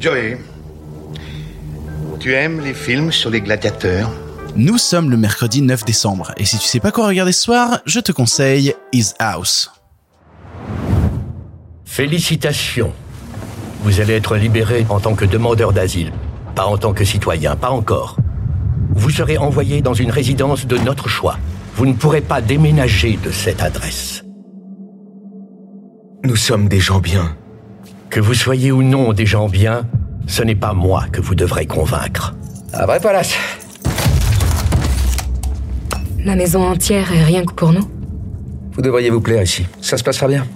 Joey, tu aimes les films sur les gladiateurs? Nous sommes le mercredi 9 décembre, et si tu sais pas quoi regarder ce soir, je te conseille His House. Félicitations. Vous allez être libéré en tant que demandeur d'asile, pas en tant que citoyen, pas encore. Vous serez envoyé dans une résidence de notre choix. Vous ne pourrez pas déménager de cette adresse. Nous sommes des gens bien. Que vous soyez ou non des gens bien, ce n'est pas moi que vous devrez convaincre. À vrai palace. La maison entière est rien que pour nous. Vous devriez vous plaire ici. Ça se passera bien.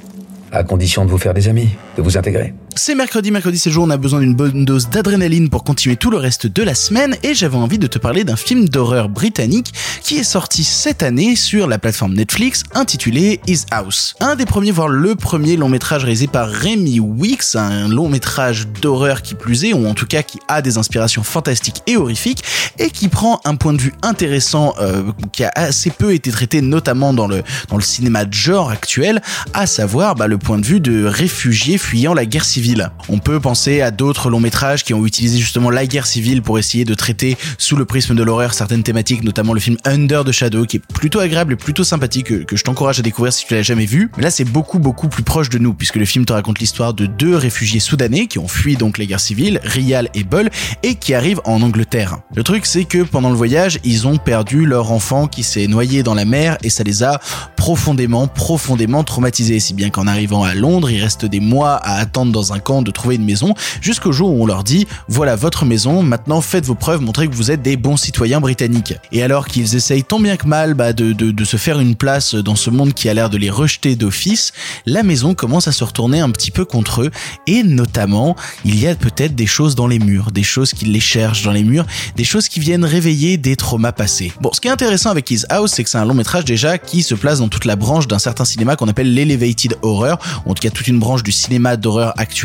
À condition de vous faire des amis, de vous intégrer. C'est mercredi, mercredi c'est jour, on a besoin d'une bonne dose d'adrénaline pour continuer tout le reste de la semaine et j'avais envie de te parler d'un film d'horreur britannique qui est sorti cette année sur la plateforme Netflix intitulé His House. Un des premiers, voire le premier long métrage réalisé par Rémi Weeks, un long métrage d'horreur qui plus est, ou en tout cas qui a des inspirations fantastiques et horrifiques et qui prend un point de vue intéressant euh, qui a assez peu été traité notamment dans le, dans le cinéma de genre actuel, à savoir bah, le point de vue de réfugiés fuyant la guerre civile on peut penser à d'autres longs métrages qui ont utilisé justement la guerre civile pour essayer de traiter sous le prisme de l'horreur certaines thématiques, notamment le film Under the Shadow qui est plutôt agréable et plutôt sympathique que, je t'encourage à découvrir si tu l'as jamais vu. Là c'est beaucoup beaucoup plus proche de nous puisque le film te raconte l'histoire de deux réfugiés soudanais qui ont fui donc les guerres civiles, Rial et Bull, et qui arrivent en Angleterre. Le truc c'est que pendant le voyage ils ont perdu leur enfant qui s'est noyé dans la mer et ça les a profondément profondément traumatisés si bien qu'en arrivant à Londres ils restent des mois à attendre dans un de trouver une maison, jusqu'au jour où on leur dit voilà votre maison, maintenant faites vos preuves, montrez que vous êtes des bons citoyens britanniques. Et alors qu'ils essayent tant bien que mal bah, de, de, de, se faire une place dans ce monde qui a l'air de les rejeter d'office, la maison commence à se retourner un petit peu contre eux, et notamment il y a peut-être des choses dans les murs, des choses qui les cherchent dans les murs, des choses qui viennent réveiller des traumas passés. Bon, ce qui est intéressant avec His House, c'est que c'est un long métrage déjà qui se place dans toute la branche d'un certain cinéma qu'on appelle l'elevated horror, ou en tout cas toute une branche du cinéma d'horreur actuel,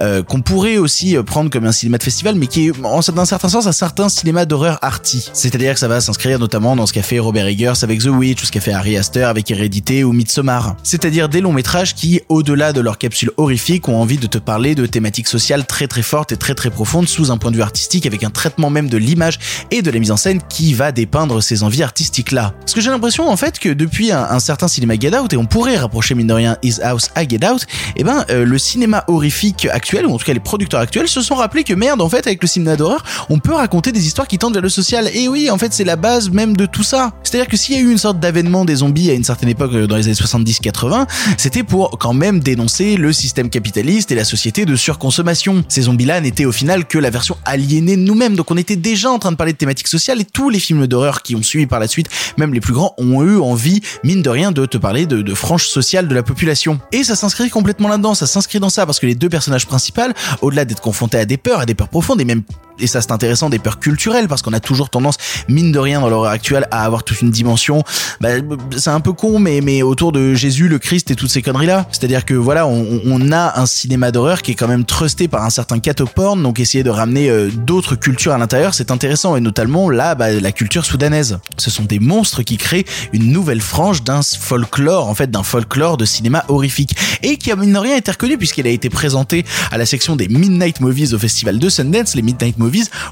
euh, qu'on pourrait aussi euh, prendre comme un cinéma de festival, mais qui est d'un certain sens un certain cinéma d'horreur arty. C'est-à-dire que ça va s'inscrire notamment dans ce qu'a fait Robert Eggers avec The Witch, ou ce qu'a fait Harry Astor avec Hérédité ou Midsommar. C'est-à-dire des longs métrages qui, au-delà de leur capsule horrifique, ont envie de te parler de thématiques sociales très très fortes et très très profondes sous un point de vue artistique, avec un traitement même de l'image et de la mise en scène qui va dépeindre ces envies artistiques-là. Parce que j'ai l'impression en fait que depuis un, certain cinéma Get Out, et on pourrait rapprocher mine de rien His House à Get Out, et eh ben euh, le cinéma horrifique actuel, ou en tout cas les producteurs actuels, se sont rappelés que merde, en fait, avec le cinéma d'horreur, on peut raconter des histoires qui tendent vers le social. Et oui, en fait, c'est la base même de tout ça. C'est-à-dire que s'il y a eu une sorte d'avènement des zombies à une certaine époque, euh, dans les années 70-80, c'était pour quand même dénoncer le système capitaliste et la société de surconsommation. Ces zombies-là n'étaient au final que la version aliénée de nous-mêmes. Donc on était déjà en train de parler de thématiques sociales et tous les films d'horreur qui ont suivi par la suite, même les plus grands, ont eu envie, mine de rien, de te parler de, de franges sociales de la population. Et ça s'inscrit complètement là-dedans, ça s'inscrit dans ça parce que les deux personnages principaux, au-delà d'être confrontés à des peurs, à des peurs profondes et même et ça c'est intéressant des peurs culturelles parce qu'on a toujours tendance mine de rien dans l'horreur actuelle à avoir toute une dimension. Bah, c'est un peu con mais mais autour de Jésus le Christ et toutes ces conneries là c'est-à-dire que voilà on, on a un cinéma d'horreur qui est quand même trusté par un certain catoporn donc essayer de ramener euh, d'autres cultures à l'intérieur c'est intéressant. Et notamment là bah, la culture soudanaise. Ce sont des monstres qui créent une nouvelle frange d'un folklore en fait d'un folklore de cinéma horrifique. Et qui mine de rien été reconnu puisqu'elle a été présentée à la section des Midnight Movies au festival de Sundance les Midnight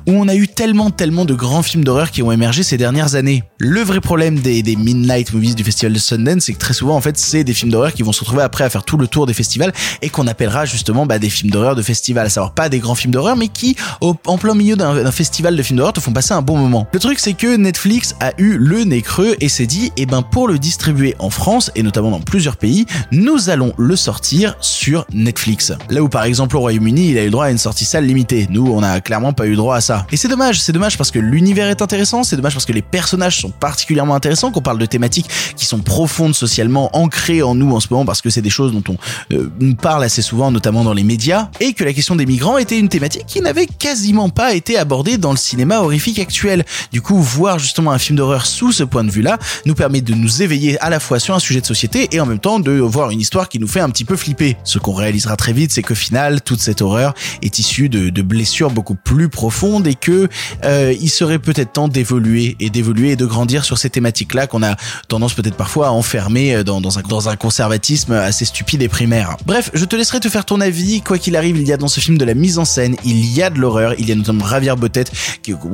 où on a eu tellement tellement de grands films d'horreur qui ont émergé ces dernières années. Le vrai problème des, des Midnight Movies du festival de Sundance, c'est que très souvent en fait c'est des films d'horreur qui vont se retrouver après à faire tout le tour des festivals et qu'on appellera justement bah, des films d'horreur de festival, à savoir pas des grands films d'horreur mais qui en plein milieu d'un festival de films d'horreur te font passer un bon moment. Le truc c'est que Netflix a eu le nez creux et s'est dit eh ben pour le distribuer en France et notamment dans plusieurs pays, nous allons le sortir sur Netflix. Là où par exemple au Royaume-Uni il a eu droit à une sortie salle limitée, nous on a clairement pas eu droit à ça. Et c'est dommage, c'est dommage parce que l'univers est intéressant, c'est dommage parce que les personnages sont particulièrement intéressants, qu'on parle de thématiques qui sont profondes socialement, ancrées en nous en ce moment parce que c'est des choses dont on euh, nous parle assez souvent, notamment dans les médias, et que la question des migrants était une thématique qui n'avait quasiment pas été abordée dans le cinéma horrifique actuel. Du coup, voir justement un film d'horreur sous ce point de vue-là nous permet de nous éveiller à la fois sur un sujet de société et en même temps de voir une histoire qui nous fait un petit peu flipper. Ce qu'on réalisera très vite, c'est qu'au final, toute cette horreur est issue de, de blessures beaucoup plus profonde et que euh, il serait peut-être temps d'évoluer et d'évoluer et de grandir sur ces thématiques-là qu'on a tendance peut-être parfois à enfermer dans, dans, un, conservatisme assez stupide et primaire. Bref, je te laisserai te faire ton avis. Quoi qu'il arrive, il y a dans ce film de la mise en scène, il y a de l'horreur, il y a notamment Javier Botet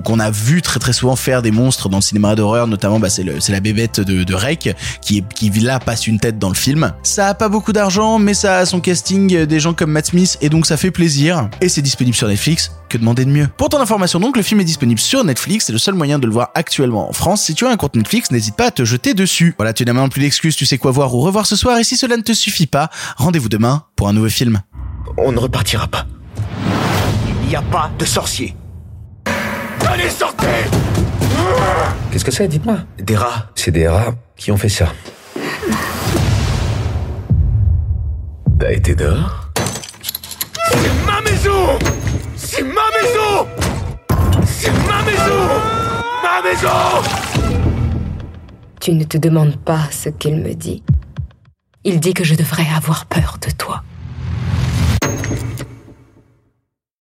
qu'on a vu très très souvent faire des monstres dans le cinéma d'horreur, notamment bah, c'est la bébête de, de qui, qui là passe une tête dans le film. Ça a pas beaucoup d'argent, mais ça a son casting des gens comme Matt Smith et donc ça fait plaisir. Et c'est disponible sur Netflix. Que demander de mieux Pour ton information donc, le film est disponible sur Netflix. C'est le seul moyen de le voir actuellement en France. Si tu as un compte Netflix, n'hésite pas à te jeter dessus. Voilà, tu n'as même plus d'excuses. Tu sais quoi voir ou revoir ce soir. Et si cela ne te suffit pas, rendez-vous demain pour un nouveau film. On ne repartira pas. Il n'y a pas de sorcier. Allez, sortez Qu'est-ce que c'est, dites-moi Des rats. C'est des rats qui ont fait ça. T'as été dehors? C'est ma maison C'est ma maison C'est ma maison Ma maison Tu ne te demandes pas ce qu'il me dit. Il dit que je devrais avoir peur de toi.